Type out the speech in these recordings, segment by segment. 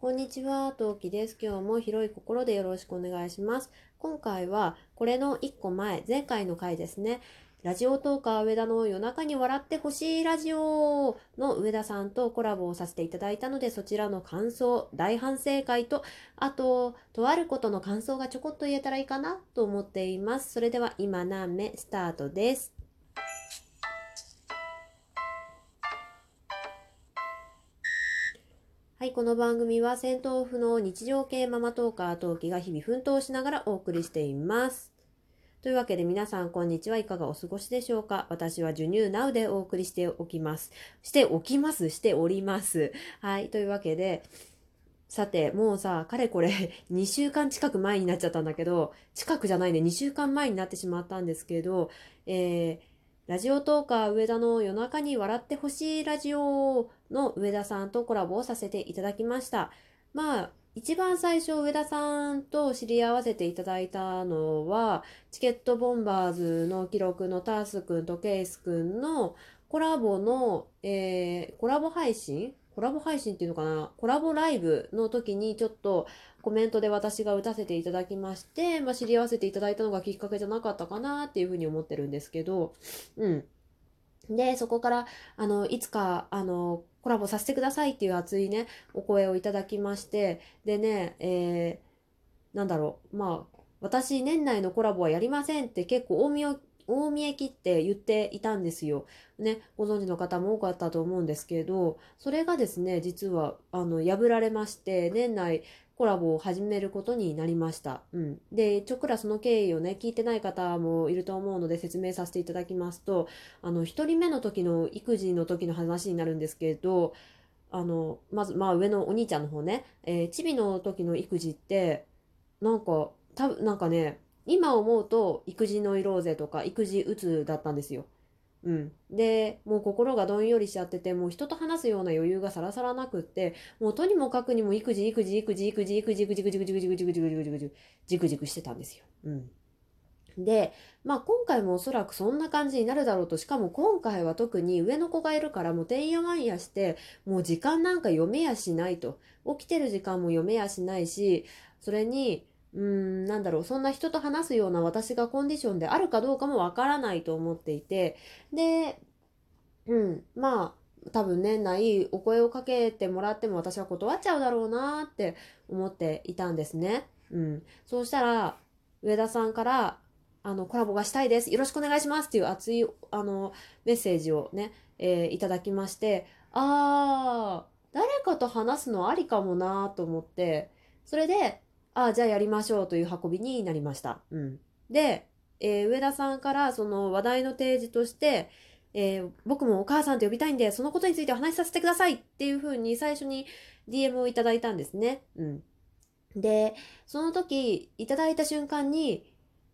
こんにちは、トウキです。今日も広い心でよろしくお願いします。今回は、これの1個前、前回の回ですね。ラジオトーカー上田の夜中に笑ってほしいラジオの上田さんとコラボをさせていただいたので、そちらの感想、大反省会と、あと、とあることの感想がちょこっと言えたらいいかなと思っています。それでは、今何目スタートです。はい、この番組は戦闘不能日常系ママトーカー陶器が日々奮闘しながらお送りしています。というわけで皆さんこんにちはいかがお過ごしでしょうか私は授乳 Now でお送りしておきます。しておきます？しております。はい、というわけで、さて、もうさ、かれこれ 2週間近く前になっちゃったんだけど、近くじゃないね、2週間前になってしまったんですけど、えーラジオトーカー上田の夜中に笑ってほしいラジオの上田さんとコラボをさせていただきました。まあ、一番最初上田さんと知り合わせていただいたのは、チケットボンバーズの記録のタースくんとケイスくんのコラボの、えーコラボ配信コラボ配信っていうのかな？コラボライブの時にちょっとコメントで私が打たせていただきまして、まあ、知り合わせていただいたのがきっかけじゃなかったかなっていうふうに思ってるんですけど、うん。で、そこから、あの、いつか、あの、コラボさせてくださいっていう熱いね、お声をいただきまして、でね、えー、なんだろう、まあ、私、年内のコラボはやりませんって結構大見を大見え切って言っていたんですよ。ね、ご存知の方も多かったと思うんですけど、それがですね、実は、あの、破られまして、年内コラボを始めることになりました。うん。で、ちょくらその経緯をね、聞いてない方もいると思うので説明させていただきますと、あの、一人目の時の育児の時の話になるんですけど、あの、まず、まあ上のお兄ちゃんの方ね、えーチビの時の育児って、なんか、たぶん、なんかね、今思うと育児ノイローゼとか育児うつだったんですよ。うん。で、もう心がどんよりしちゃってて、もう人と話すような余裕がさらさらなくって、もうとにもかくにも育児、育児、育児、育児、育児、育児、育児、育児、育児、育児、育児、育児、育児、育児、じくじくしてたんですよ。うん。で、まあ今回もおそらくそんな感じになるだろうと、しかも今回は特に上の子がいるからもうてんやわんやして、もう時間なんか読めやしないと。起きてる時間も読めやしないし、それに、うん、なんだろう、そんな人と話すような私がコンディションであるかどうかもわからないと思っていて、で、うん、まあ、多分年内お声をかけてもらっても私は断っちゃうだろうなって思っていたんですね。うん。そうしたら、上田さんから、あの、コラボがしたいです。よろしくお願いしますっていう熱い、あの、メッセージをね、えーいただきまして、あー、誰かと話すのありかもなと思って、それで、ああ、じゃあやりましょうという運びになりました。うん。で、えー上田さんからその話題の提示として、えー僕もお母さんと呼びたいんで、そのことについてお話しさせてくださいっていうふうに最初に DM をいただいたんですね。うん。で、その時いただいた瞬間に、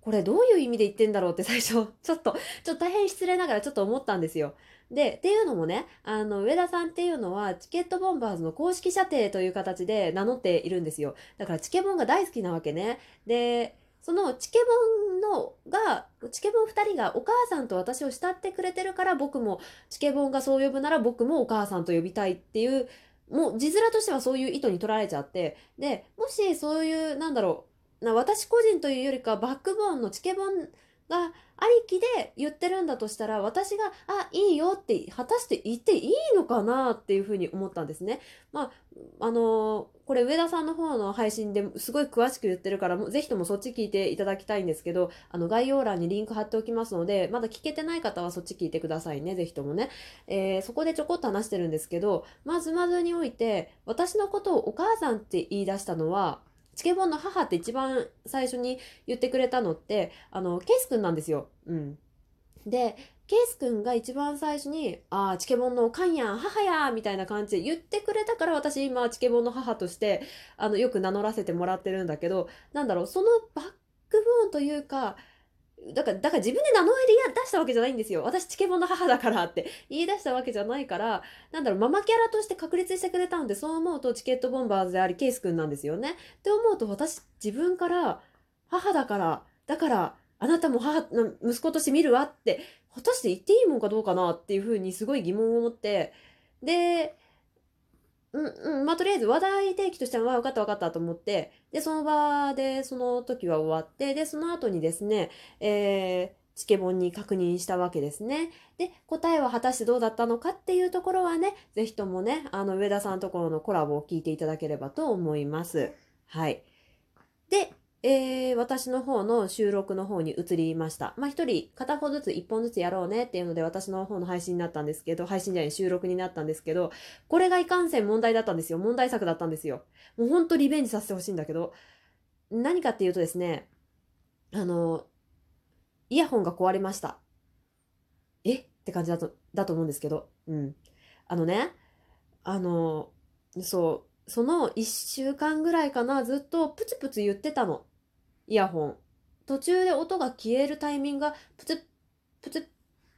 これどういう意味で言ってんだろうって最初、ちょっと、ちょっと大変失礼ながらちょっと思ったんですよ。で、っていうのもね、あの、上田さんっていうのは、チケットボンバーズの公式射程という形で名乗っているんですよ。だからチケボンが大好きなわけね。で、そのチケボンのが、チケボン二人がお母さんと私を慕ってくれてるから僕も、チケボンがそう呼ぶなら僕もお母さんと呼びたいっていう、もう字面としてはそういう意図に取られちゃって、で、もしそういう、なんだろう、な私個人というよりかバックボーンのチケボンがありきで言ってるんだとしたら私が「あいいよ」って果たして言っていいのかなっていうふうに思ったんですね。まああのーこれ上田さんの方の配信ですごい詳しく言ってるからもうぜひともそっち聞いていただきたいんですけどあの概要欄にリンク貼っておきますのでまだ聞けてない方はそっち聞いてくださいねぜひともね。えーそこでちょこっと話してるんですけどまずまずにおいて私のことをお母さんって言い出したのはチケボンの母って一番最初に言ってくれたのって、あの、ケイスくんなんですよ。うん。で、ケイスくんが一番最初に、ああ、チケボンのおかんやん、母やみたいな感じで言ってくれたから私今、チケボンの母として、あの、よく名乗らせてもらってるんだけど、なんだろう、そのバックボーンというか、だから、だから自分で名乗り出したわけじゃないんですよ。私、チケボンの母だからって言い出したわけじゃないから、なんだろう、ママキャラとして確立してくれたんで、そう思うとチケットボンバーズであり、ケイスくんなんですよね。って思うと、私、自分から、母だから、だから、あなたも母の息子として見るわって、果たして言っていいもんかどうかなっていうふうにすごい疑問を持って、で、うんうん、まあとりあえず話題提起としては、分かった分かったと思って、で、その場でその時は終わって、で、その後にですね、えー、チケボンに確認したわけですね。で、答えは果たしてどうだったのかっていうところはね、ぜひともね、あの、上田さんところのコラボを聞いていただければと思います。はい。で、えー、私の方の収録の方に移りました。まあ、一人片方ずつ一本ずつやろうねっていうので私の方の配信になったんですけど、配信じゃない収録になったんですけど、これがいかんせん問題だったんですよ。問題作だったんですよ。もうほんとリベンジさせてほしいんだけど、何かっていうとですね、あの、イヤホンが壊れました。え？って感じだと、だと思うんですけど、うん。あのね、あの、そう、その1週間ぐらいかな、ずっとプツプツ言ってたの。イヤホン。途中で音が消えるタイミングがプツッ、プツッ、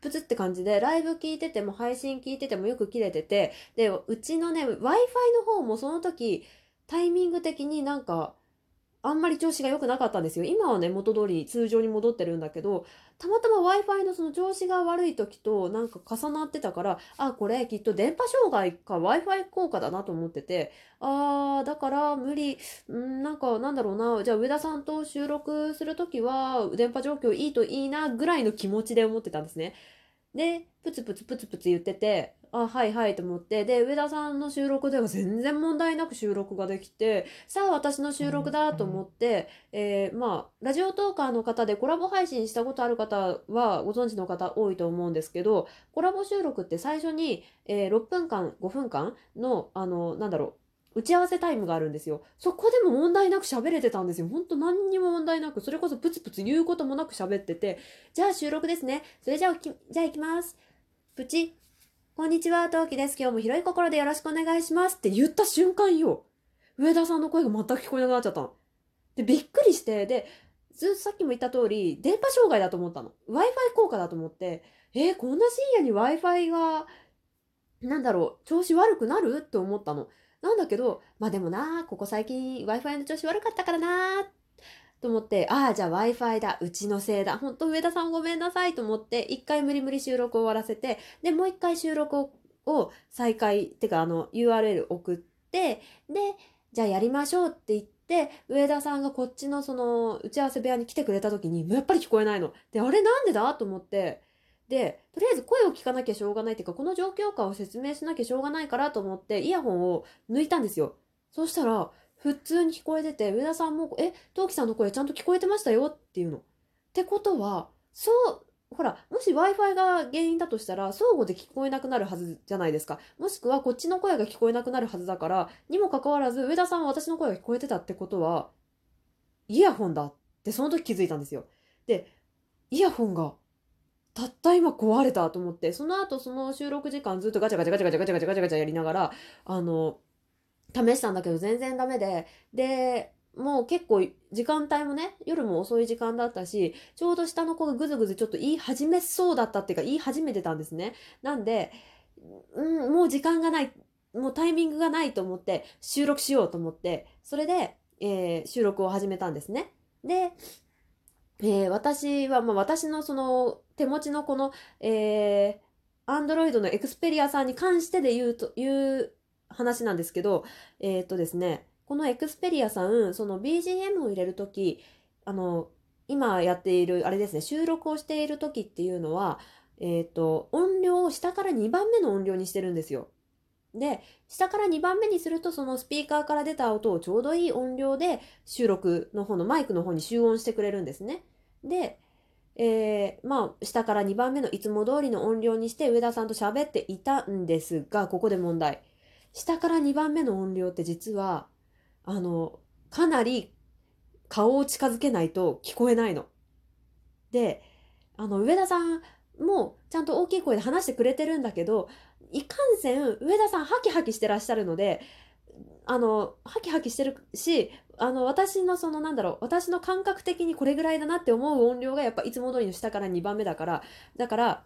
プツって感じで、ライブ聞いてても配信聞いててもよく切れてて、で、うちのね、Wi-Fi の方もその時、タイミング的になんか、あんまり調子が良くなかったんですよ。今はね、元通り通常に戻ってるんだけど、たまたま Wi-Fi のその調子が悪い時となんか重なってたから、あ、これきっと電波障害か Wi-Fi 効果だなと思ってて、あー、だから無理、んなんかなんだろうな、じゃあ上田さんと収録する時は電波状況いいといいなぐらいの気持ちで思ってたんですね。で、プツプツプツプツ言ってて、あ、はいはいと思って、で、上田さんの収録では全然問題なく収録ができて、さあ私の収録だと思って、えー、まあ、ラジオトーカーの方でコラボ配信したことある方はご存知の方多いと思うんですけど、コラボ収録って最初に、えー、6分間、5分間の、あの、なんだろう、打ち合わせタイムがあるんですよ。そこでも問題なく喋れてたんですよ。ほんと何にも問題なく、それこそプツプツ言うこともなく喋ってて、じゃあ収録ですね。それじゃあ、じゃあ行きます。プチ。こんにちは、トウキです。今日も広い心でよろしくお願いしますって言った瞬間よ。上田さんの声が全く聞こえなくなっちゃったの。で、びっくりして、で、ずっとさっきも言った通り、電波障害だと思ったの。Wi-Fi 効果だと思って、えー、こんな深夜に Wi-Fi が、なんだろう、調子悪くなる？って思ったの。なんだけど、まあでもな、ここ最近 Wi-Fi の調子悪かったからな、と思って、ああ、じゃあ Wi-Fi だ、うちのせいだ、ほんと上田さんごめんなさいと思って、一回無理無理収録を終わらせて、で、もう一回収録を再開、てかあの URL 送って、で、じゃあやりましょうって言って、上田さんがこっちのその打ち合わせ部屋に来てくれた時に、もうやっぱり聞こえないの。で、あれなんでだ？と思って、で、とりあえず声を聞かなきゃしょうがないっていうか、この状況下を説明しなきゃしょうがないからと思って、イヤホンを抜いたんですよ。そしたら、普通に聞こえてて、上田さんも、え、陶器さんの声ちゃんと聞こえてましたよっていうの。ってことは、そう、ほら、もし Wi-Fi が原因だとしたら、相互で聞こえなくなるはずじゃないですか。もしくは、こっちの声が聞こえなくなるはずだから、にもかかわらず、上田さんは私の声が聞こえてたってことは、イヤホンだってその時気づいたんですよ。で、イヤホンがたった今壊れたと思って、その後その収録時間ずっとガチャガチャガチャガチャガチャガチャガチャガチャやりながら、あの、試したんだけど全然ダメで、で、もう結構時間帯もね、夜も遅い時間だったし、ちょうど下の子がぐずぐずちょっと言い始めそうだったっていうか言い始めてたんですね。なんで、うん、もう時間がない、もうタイミングがないと思って収録しようと思って、それで、えー、収録を始めたんですね。で、えー、私は、まあ、私のその手持ちのこの、えー、Android のエクスペリアさんに関してで言うと、いう話なんですけど、えー、っとですね、このエクスペリアさん、その BGM を入れるとき、あの、今やっている、あれですね、収録をしているときっていうのは、えっ、と、音量を下から2番目の音量にしてるんですよ。で、下から2番目にすると、そのスピーカーから出た音をちょうどいい音量で収録の方のマイクの方に集音してくれるんですね。で、えー、まあ、下から2番目のいつも通りの音量にして上田さんと喋っていたんですが、ここで問題。下から2番目の音量って実は、あの、かなり顔を近づけないと聞こえないの。で、あの、上田さんもちゃんと大きい声で話してくれてるんだけど、いかんせん上田さんハキハキしてらっしゃるので、あの、ハキハキしてるし、あの、私のそのなんだろう、私の感覚的にこれぐらいだなって思う音量がやっぱいつも通りの下から2番目だから、だから、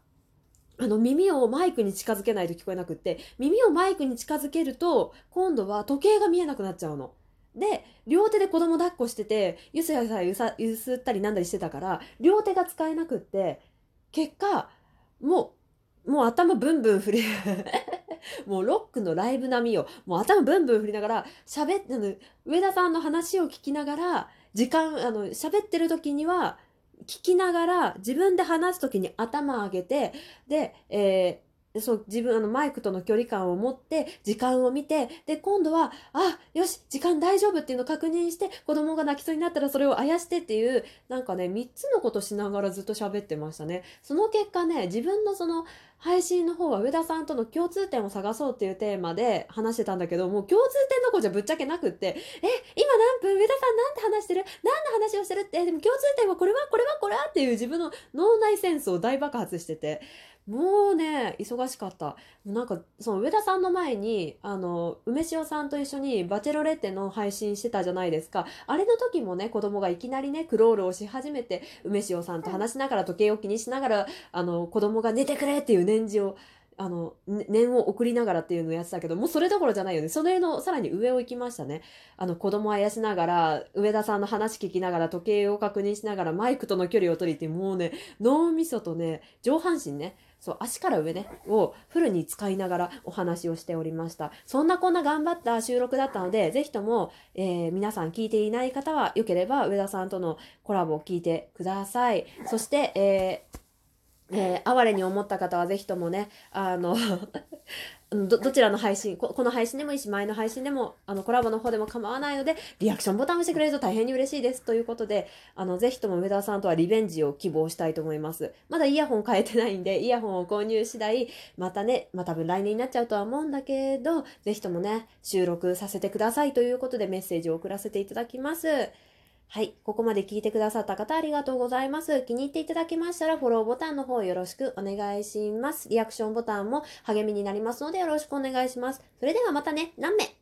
あの、耳をマイクに近づけないと聞こえなくって、耳をマイクに近づけると、今度は時計が見えなくなっちゃうの。で、両手で子供抱っこしてて、ゆすやさゆさ、ゆすったりなんだりしてたから、両手が使えなくって、結果、もう、もう頭ブンブン振り。もうロックのライブ並みよ。もう頭ブンブン振りながら、喋って、の上田さんの話を聞きながら、時間、あの、喋ってる時には、聞きながら、自分で話す時に頭上げて、で、えーそう自分あのマイクとの距離感を持って時間を見てで今度はあよし時間大丈夫っていうのを確認して子供が泣きそうになったらそれをあやしてっていうなんかね3つのことしながらずっと喋ってましたね。その結果ね自分のその配信の方は上田さんとの共通点を探そうっていうテーマで話してたんだけどもう共通点どころじゃぶっちゃけなくってえ今何分上田さんなんて話してる？何の話をしてるって？でも共通点はこれはこれはこれはっていう自分の脳内センスを大爆発してて。もうね、忙しかった。なんか、その上田さんの前に、あの、梅塩さんと一緒にバチェロレッテの配信してたじゃないですか。あれの時もね、子供がいきなりね、クロールをし始めて、梅塩さんと話しながら、時計を気にしながら、あの、子供が寝てくれっていう念じを、あの、念を送りながらっていうのをやってたけど、もうそれどころじゃないよね。それのさらに上を行きましたね。あの、子供あやしながら、上田さんの話聞きながら、時計を確認しながら、マイクとの距離を取りって、もうね、脳みそとね、上半身ね、そう、足から上ね、をフルに使いながらお話をしておりました。そんなこんな頑張った収録だったので、ぜひとも、えー、皆さん聞いていない方は、よければ上田さんとのコラボを聞いてください。そして、えーえー、哀れに思った方はぜひともね、あの ど、どちらの配信こ、この配信でもいいし、前の配信でも、あの、コラボの方でも構わないので、リアクションボタンを押してくれると大変に嬉しいです。ということで、あの、ぜひとも上田さんとはリベンジを希望したいと思います。まだイヤホン変えてないんで、イヤホンを購入次第、またね、まあ、多分来年になっちゃうとは思うんだけど、ぜひともね、収録させてくださいということでメッセージを送らせていただきます。はい。ここまで聞いてくださった方ありがとうございます。気に入っていただけましたらフォローボタンの方よろしくお願いします。リアクションボタンも励みになりますのでよろしくお願いします。それではまたね。何名？